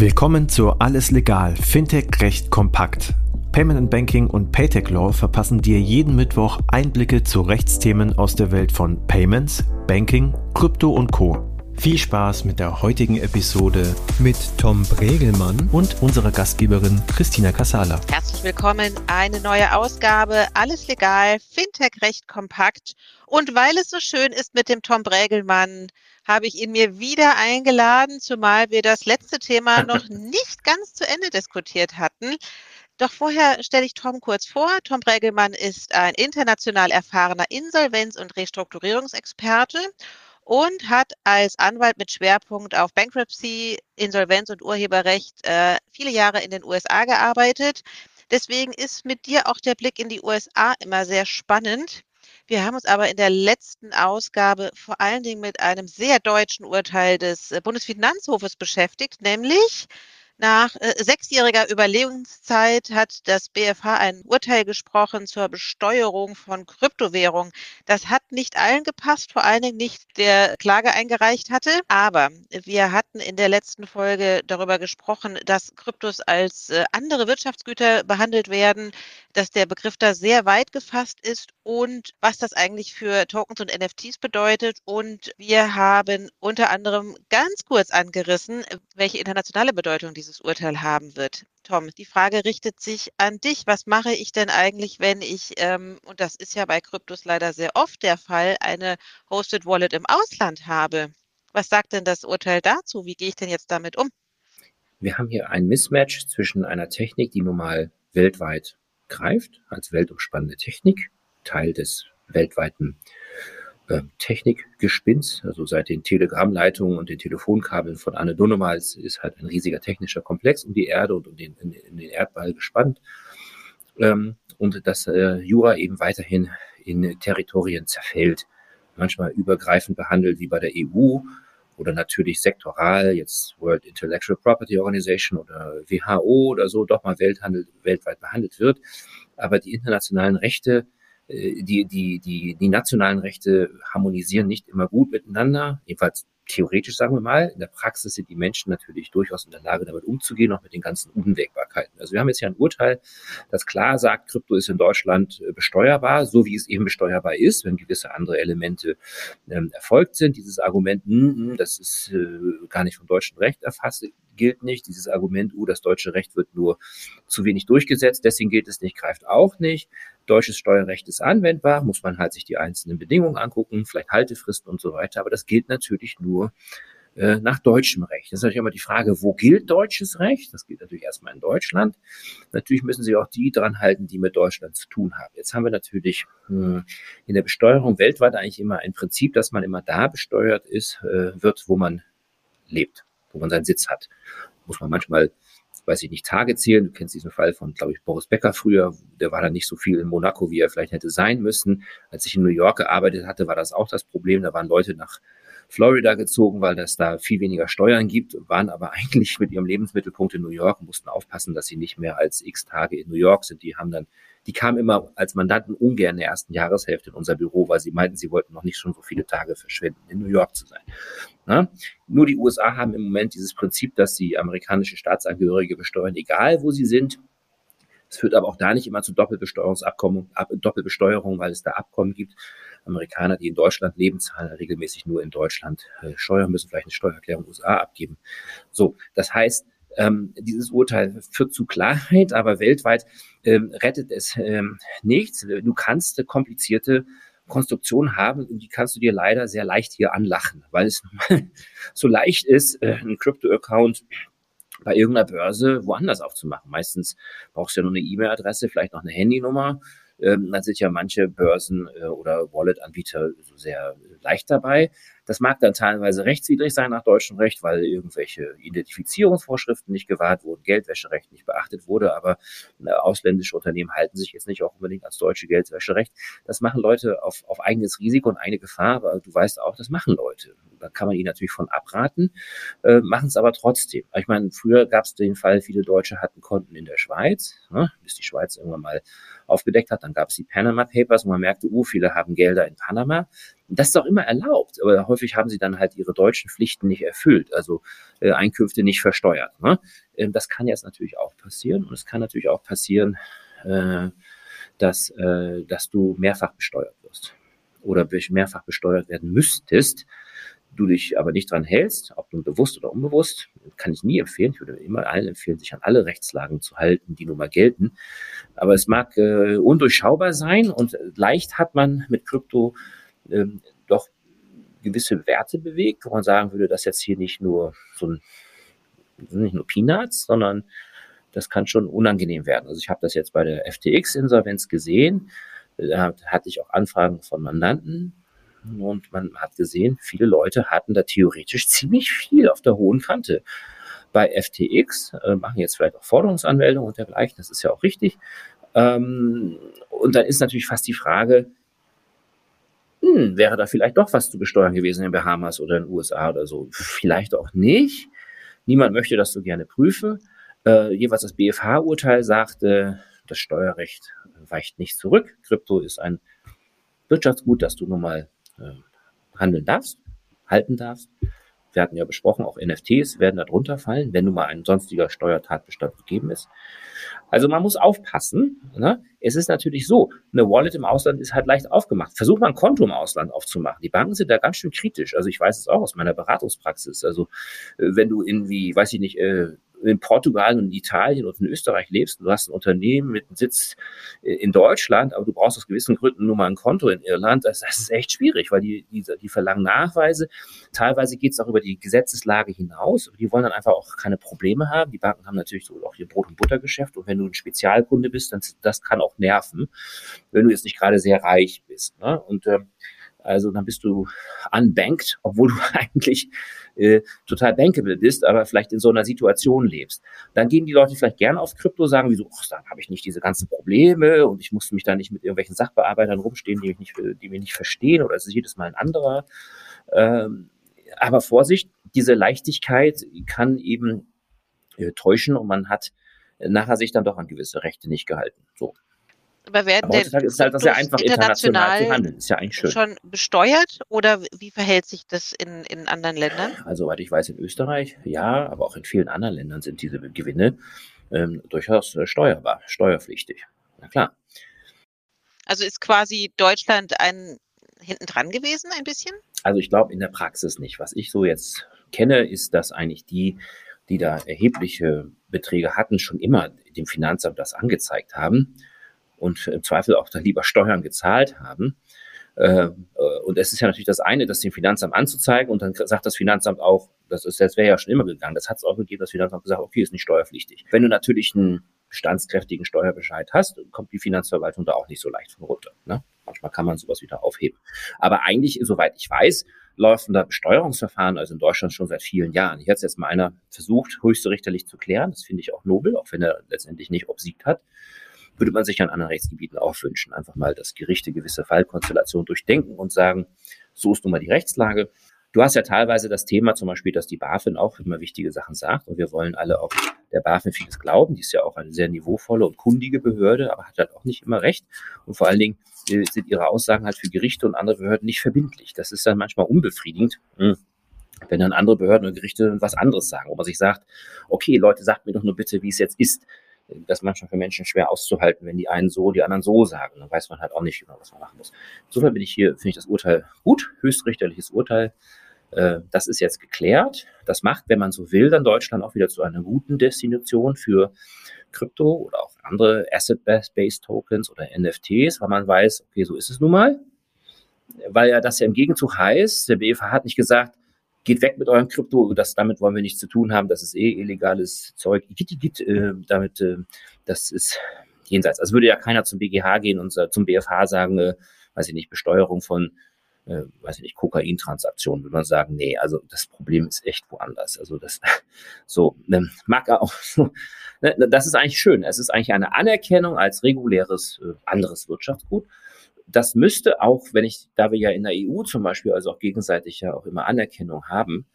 Willkommen zu Alles Legal, Fintech Recht kompakt. Payment and Banking und Paytech Law verpassen dir jeden Mittwoch Einblicke zu Rechtsthemen aus der Welt von Payments, Banking, Krypto und Co. Viel Spaß mit der heutigen Episode mit Tom Bregelmann und unserer Gastgeberin Christina Casala. Herzlich willkommen, eine neue Ausgabe, alles legal, Fintech recht kompakt. Und weil es so schön ist mit dem Tom Bregelmann, habe ich ihn mir wieder eingeladen, zumal wir das letzte Thema noch nicht ganz zu Ende diskutiert hatten. Doch vorher stelle ich Tom kurz vor. Tom Bregelmann ist ein international erfahrener Insolvenz- und Restrukturierungsexperte und hat als Anwalt mit Schwerpunkt auf Bankruptcy, Insolvenz und Urheberrecht äh, viele Jahre in den USA gearbeitet. Deswegen ist mit dir auch der Blick in die USA immer sehr spannend. Wir haben uns aber in der letzten Ausgabe vor allen Dingen mit einem sehr deutschen Urteil des äh, Bundesfinanzhofes beschäftigt, nämlich nach äh, sechsjähriger Überlegungszeit hat das BFH ein Urteil gesprochen zur Besteuerung von Kryptowährungen. Das hat nicht allen gepasst, vor allen Dingen nicht der Klage eingereicht hatte. Aber wir hatten in der letzten Folge darüber gesprochen, dass Kryptos als äh, andere Wirtschaftsgüter behandelt werden, dass der Begriff da sehr weit gefasst ist und was das eigentlich für Tokens und NFTs bedeutet. Und wir haben unter anderem ganz kurz angerissen, welche internationale Bedeutung diese dieses Urteil haben wird. Tom, die Frage richtet sich an dich. Was mache ich denn eigentlich, wenn ich, ähm, und das ist ja bei Kryptos leider sehr oft der Fall, eine Hosted Wallet im Ausland habe? Was sagt denn das Urteil dazu? Wie gehe ich denn jetzt damit um? Wir haben hier ein Mismatch zwischen einer Technik, die nun mal weltweit greift, als weltumspannende Technik, Teil des weltweiten äh, Technikgespinst, also seit den Telegrammleitungen und den Telefonkabeln von Anne Dunnemals ist halt ein riesiger technischer Komplex um die Erde und um den, in, in den Erdball gespannt. Ähm, und dass äh, Jura eben weiterhin in Territorien zerfällt, manchmal übergreifend behandelt wie bei der EU oder natürlich sektoral, jetzt World Intellectual Property Organization oder WHO oder so, doch mal Welthandel, weltweit behandelt wird. Aber die internationalen Rechte äh, die, die, die, die nationalen Rechte harmonisieren nicht immer gut miteinander, jedenfalls theoretisch sagen wir mal. In der Praxis sind die Menschen natürlich durchaus in der Lage, damit umzugehen, auch mit den ganzen Unwägbarkeiten. Also wir haben jetzt hier ein Urteil, das klar sagt, Krypto ist in Deutschland äh, besteuerbar, so wie es eben besteuerbar ist, wenn gewisse andere Elemente ähm, erfolgt sind. Dieses Argument, mh, hm, hm, das ist äh, gar nicht vom deutschen Recht erfasst, gilt nicht. Dieses Argument, uh, das deutsche Recht wird nur zu wenig durchgesetzt, deswegen gilt es nicht, greift auch nicht. Deutsches Steuerrecht ist anwendbar, muss man halt sich die einzelnen Bedingungen angucken, vielleicht Haltefristen und so weiter, aber das gilt natürlich nur äh, nach deutschem Recht. Das ist natürlich immer die Frage, wo gilt deutsches Recht? Das gilt natürlich erstmal in Deutschland. Natürlich müssen Sie auch die dran halten, die mit Deutschland zu tun haben. Jetzt haben wir natürlich hm, in der Besteuerung weltweit eigentlich immer ein Prinzip, dass man immer da besteuert ist, äh, wird, wo man lebt wo man seinen Sitz hat. Muss man manchmal, weiß ich nicht, Tage zählen. Du kennst diesen Fall von, glaube ich, Boris Becker früher. Der war dann nicht so viel in Monaco, wie er vielleicht hätte sein müssen. Als ich in New York gearbeitet hatte, war das auch das Problem. Da waren Leute nach Florida gezogen, weil das da viel weniger Steuern gibt, waren aber eigentlich mit ihrem Lebensmittelpunkt in New York mussten aufpassen, dass sie nicht mehr als x Tage in New York sind. Die haben dann die kamen immer als Mandanten ungern in der ersten Jahreshälfte in unser Büro, weil sie meinten, sie wollten noch nicht schon so viele Tage verschwenden, in New York zu sein. Na? Nur die USA haben im Moment dieses Prinzip, dass sie amerikanische Staatsangehörige besteuern, egal wo sie sind. Es führt aber auch da nicht immer zu Doppelbesteuerungsabkommen, Doppelbesteuerung, weil es da Abkommen gibt. Amerikaner, die in Deutschland leben, zahlen regelmäßig nur in Deutschland äh, Steuern, müssen vielleicht eine Steuererklärung USA abgeben. So, das heißt, ähm, dieses Urteil führt zu Klarheit, aber weltweit ähm, rettet es ähm, nichts. Du kannst komplizierte Konstruktionen haben und die kannst du dir leider sehr leicht hier anlachen, weil es so leicht ist, äh, einen Crypto-Account bei irgendeiner Börse woanders aufzumachen. Meistens brauchst du ja nur eine E-Mail-Adresse, vielleicht noch eine Handynummer ähm, dann sind ja manche Börsen äh, oder Wallet-Anbieter so sehr leicht dabei. Das mag dann teilweise rechtswidrig sein nach deutschem Recht, weil irgendwelche Identifizierungsvorschriften nicht gewahrt wurden, Geldwäscherecht nicht beachtet wurde, aber äh, ausländische Unternehmen halten sich jetzt nicht auch unbedingt als deutsche Geldwäscherecht. Das machen Leute auf, auf eigenes Risiko und eine Gefahr, aber du weißt auch, das machen Leute. Da kann man ihnen natürlich von abraten, äh, machen es aber trotzdem. Ich meine, früher gab es den Fall, viele Deutsche hatten Konten in der Schweiz, ne, bis die Schweiz irgendwann mal aufgedeckt hat. Dann gab es die Panama Papers, wo man merkte, uh, viele haben Gelder in Panama. Das ist auch immer erlaubt, aber häufig haben sie dann halt ihre deutschen Pflichten nicht erfüllt, also äh, Einkünfte nicht versteuert. Ne? Ähm, das kann jetzt natürlich auch passieren und es kann natürlich auch passieren, äh, dass, äh, dass du mehrfach besteuert wirst oder mehrfach besteuert werden müsstest, du dich aber nicht dran hältst, ob nun bewusst oder unbewusst, kann ich nie empfehlen. Ich würde immer allen empfehlen, sich an alle Rechtslagen zu halten, die nun mal gelten. Aber es mag äh, undurchschaubar sein und leicht hat man mit Krypto ähm, doch gewisse Werte bewegt, wo man sagen würde, dass jetzt hier nicht nur so ein, nicht nur Peanuts, sondern das kann schon unangenehm werden. Also ich habe das jetzt bei der FTX-Insolvenz gesehen. Da hatte ich auch Anfragen von Mandanten, und man hat gesehen, viele Leute hatten da theoretisch ziemlich viel auf der hohen Kante. Bei FTX äh, machen jetzt vielleicht auch Forderungsanmeldungen und dergleichen, das ist ja auch richtig. Ähm, und dann ist natürlich fast die Frage, hm, wäre da vielleicht doch was zu besteuern gewesen in Bahamas oder in den USA oder so? Vielleicht auch nicht. Niemand möchte das so gerne prüfen. Äh, jeweils das BFH-Urteil sagte, das Steuerrecht weicht nicht zurück. Krypto ist ein Wirtschaftsgut, das du nun mal äh, handeln darfst, halten darfst. Wir hatten ja besprochen, auch NFTs werden darunter fallen, wenn nun mal ein sonstiger Steuertatbestand gegeben ist. Also man muss aufpassen. Ne? Es ist natürlich so, eine Wallet im Ausland ist halt leicht aufgemacht. Versuch mal ein Konto im Ausland aufzumachen. Die Banken sind da ganz schön kritisch. Also ich weiß es auch aus meiner Beratungspraxis. Also äh, wenn du in wie, weiß ich nicht, äh, in Portugal und in Italien und in Österreich lebst, du hast ein Unternehmen mit einem Sitz in Deutschland, aber du brauchst aus gewissen Gründen nur mal ein Konto in Irland, das, das ist echt schwierig, weil die, die, die verlangen Nachweise. Teilweise geht es auch über die Gesetzeslage hinaus. Die wollen dann einfach auch keine Probleme haben. Die Banken haben natürlich so auch ihr Brot- und Buttergeschäft und wenn du ein Spezialkunde bist, dann das kann auch nerven, wenn du jetzt nicht gerade sehr reich bist. Ne? Und ähm, also dann bist du unbanked, obwohl du eigentlich äh, total bankable bist, aber vielleicht in so einer Situation lebst. Dann gehen die Leute vielleicht gerne auf Krypto, sagen wie so, ach, dann habe ich nicht diese ganzen Probleme und ich musste mich da nicht mit irgendwelchen Sachbearbeitern rumstehen, die mich nicht, die mich nicht verstehen oder es ist jedes Mal ein anderer. Ähm, aber Vorsicht, diese Leichtigkeit kann eben äh, täuschen und man hat nachher sich dann doch an gewisse Rechte nicht gehalten. So. Aber werden Aber heutzutage ist halt das ja einfach international, international zu handeln. Ist ja eigentlich schön. Schon besteuert oder wie verhält sich das in, in anderen Ländern? Also, soweit ich weiß, in Österreich ja, aber auch in vielen anderen Ländern sind diese Gewinne ähm, durchaus äh, steuerbar, steuerpflichtig. Na klar. Also ist quasi Deutschland ein hinten dran gewesen, ein bisschen? Also ich glaube in der Praxis nicht. Was ich so jetzt kenne, ist, dass eigentlich die, die da erhebliche Beträge hatten, schon immer dem Finanzamt das angezeigt haben und im Zweifel auch dann lieber Steuern gezahlt haben. Ähm, äh, und es ist ja natürlich das eine, das dem Finanzamt anzuzeigen und dann sagt das Finanzamt auch, das ist, das wäre ja schon immer gegangen. Das hat es auch gegeben, das Finanzamt gesagt, okay, ist nicht steuerpflichtig. Wenn du natürlich einen bestandskräftigen Steuerbescheid hast, kommt die Finanzverwaltung da auch nicht so leicht von runter. Ne? Manchmal kann man sowas wieder aufheben. Aber eigentlich, soweit ich weiß, laufen da Besteuerungsverfahren, also in Deutschland schon seit vielen Jahren. Hier hat es jetzt mal einer versucht, höchste richterlich zu klären. Das finde ich auch nobel, auch wenn er letztendlich nicht obsiegt hat würde man sich an anderen Rechtsgebieten auch wünschen. Einfach mal, dass Gerichte gewisse Fallkonstellationen durchdenken und sagen, so ist nun mal die Rechtslage. Du hast ja teilweise das Thema zum Beispiel, dass die BaFin auch immer wichtige Sachen sagt und wir wollen alle auch der BaFin vieles glauben. Die ist ja auch eine sehr niveauvolle und kundige Behörde, aber hat halt auch nicht immer recht. Und vor allen Dingen äh, sind ihre Aussagen halt für Gerichte und andere Behörden nicht verbindlich. Das ist dann manchmal unbefriedigend. Hm wenn dann andere Behörden und Gerichte was anderes sagen, wo man sich sagt, okay, Leute, sagt mir doch nur bitte, wie es jetzt ist das manchmal für Menschen schwer auszuhalten, wenn die einen so, die anderen so sagen. Dann weiß man halt auch nicht genau, was man machen muss. Insofern bin ich hier, finde ich das Urteil gut, höchstrichterliches Urteil. Äh, das ist jetzt geklärt. Das macht, wenn man so will, dann Deutschland auch wieder zu einer guten Destination für Krypto oder auch andere Asset-Based Tokens oder NFTs, weil man weiß, okay, so ist es nun mal. Weil ja das ja im Gegenzug heißt, der BFH hat nicht gesagt, geht weg mit eurem Krypto, das, damit wollen wir nichts zu tun haben, das ist eh illegales Zeug, Git, äh, damit, äh, das ist jenseits. Also würde ja keiner zum BGH gehen und zum BFH sagen, äh, weiß ich nicht, Besteuerung von, äh, weiß ich nicht, Kokaintransaktionen, würde man sagen, nee, also das Problem ist echt woanders. Also das, so, ne, mag auch, ne, das ist eigentlich schön. Es ist eigentlich eine Anerkennung als reguläres äh, anderes Wirtschaftsgut das müsste auch, wenn ich, da wir ja in der EU zum Beispiel, also auch gegenseitig ja auch immer Anerkennung haben,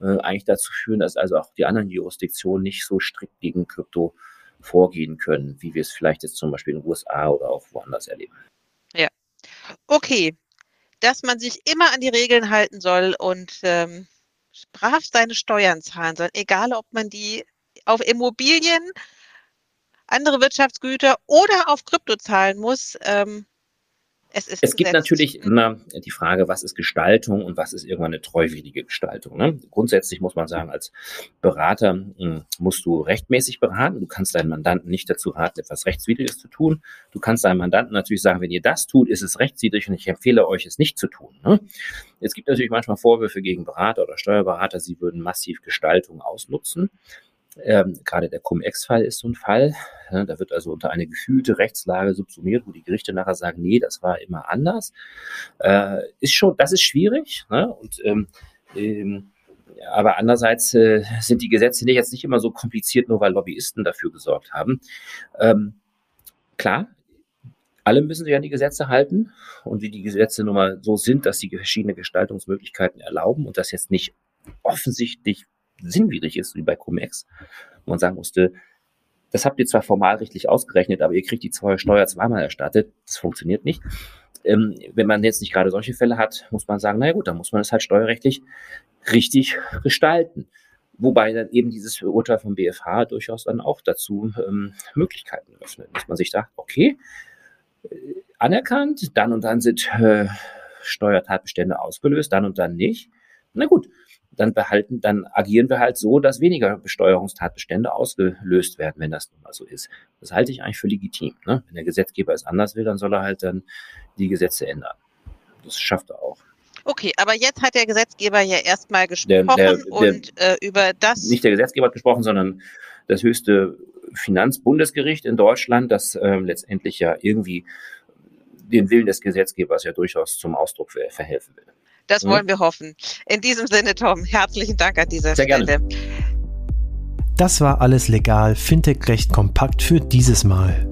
äh, eigentlich dazu führen, dass also auch die anderen Jurisdiktionen nicht so strikt gegen Krypto vorgehen können, wie wir es vielleicht jetzt zum Beispiel in den USA oder auch woanders erleben. Ja. Okay. dass man sich immer an die Regeln halten soll und ähm, brav seine Steuern zahlen soll, egal ob man die auf Immobilien, andere Wirtschaftsgüter oder auf Krypto zahlen muss. Ähm, es, ist es gibt natürlich immer die Frage, was ist Gestaltung und was ist irgendwann eine treuwillige Gestaltung. Ne? Grundsätzlich muss man sagen, als Berater mh, hm, musst du rechtmäßig beraten. Du kannst deinen Mandanten nicht dazu raten, etwas Rechtswidriges zu tun. Du kannst deinem Mandanten natürlich sagen, wenn ihr das tut, ist es rechtswidrig und ich empfehle euch, es nicht zu tun. Ne? Es gibt natürlich manchmal Vorwürfe gegen Berater oder Steuerberater, sie würden massiv Gestaltung ausnutzen. Ähm, gerade der Cum-Ex-Fall ist so ein Fall. Ja, da wird also unter eine gefühlte Rechtslage subsumiert, wo die Gerichte nachher sagen, nee, das war immer anders. Äh, ist schon, das ist schwierig. Ne? Und ähm, ähm, aber andererseits äh, sind die Gesetze jetzt nicht immer so kompliziert, nur weil Lobbyisten dafür gesorgt haben. Ähm, klar, alle müssen sich an die Gesetze halten und wie die Gesetze nun mal so sind, dass sie verschiedene Gestaltungsmöglichkeiten erlauben und das jetzt nicht offensichtlich sinnwidrig ist, wie bei Cum-Ex, wo man sagen musste, das habt ihr zwar formalrechtlich ausgerechnet, aber ihr kriegt die Steuer zweimal erstattet. Das funktioniert nicht. Ähm, wenn man jetzt nicht gerade solche Fälle hat, muss man sagen, naja gut, dann muss man es halt steuerrechtlich richtig gestalten. Wobei dann eben dieses Urteil vom BFH durchaus dann auch dazu ähm, Möglichkeiten öffnet, dass man sich sagt, okay, äh, anerkannt, dann und dann sind äh, Steuertatbestände ausgelöst, dann und dann nicht. Na gut, dann behalten, dann agieren wir halt so, dass weniger Besteuerungstatbestände ausgelöst werden, wenn das nun mal so ist. Das halte ich eigentlich für legitim. Ne? Wenn der Gesetzgeber es anders will, dann soll er halt dann die Gesetze ändern. Das schafft er auch. Okay, aber jetzt hat der Gesetzgeber ja erstmal gesprochen der, der, der, und äh, über das. Nicht der Gesetzgeber hat gesprochen, sondern das höchste Finanzbundesgericht in Deutschland, das äh, letztendlich ja irgendwie den Willen des Gesetzgebers ja durchaus zum Ausdruck verhelfen will. Das mhm. wollen wir hoffen. In diesem Sinne, Tom, herzlichen Dank an dieser Sehr Stelle. Gerne. Das war alles legal, Fintech recht kompakt für dieses Mal.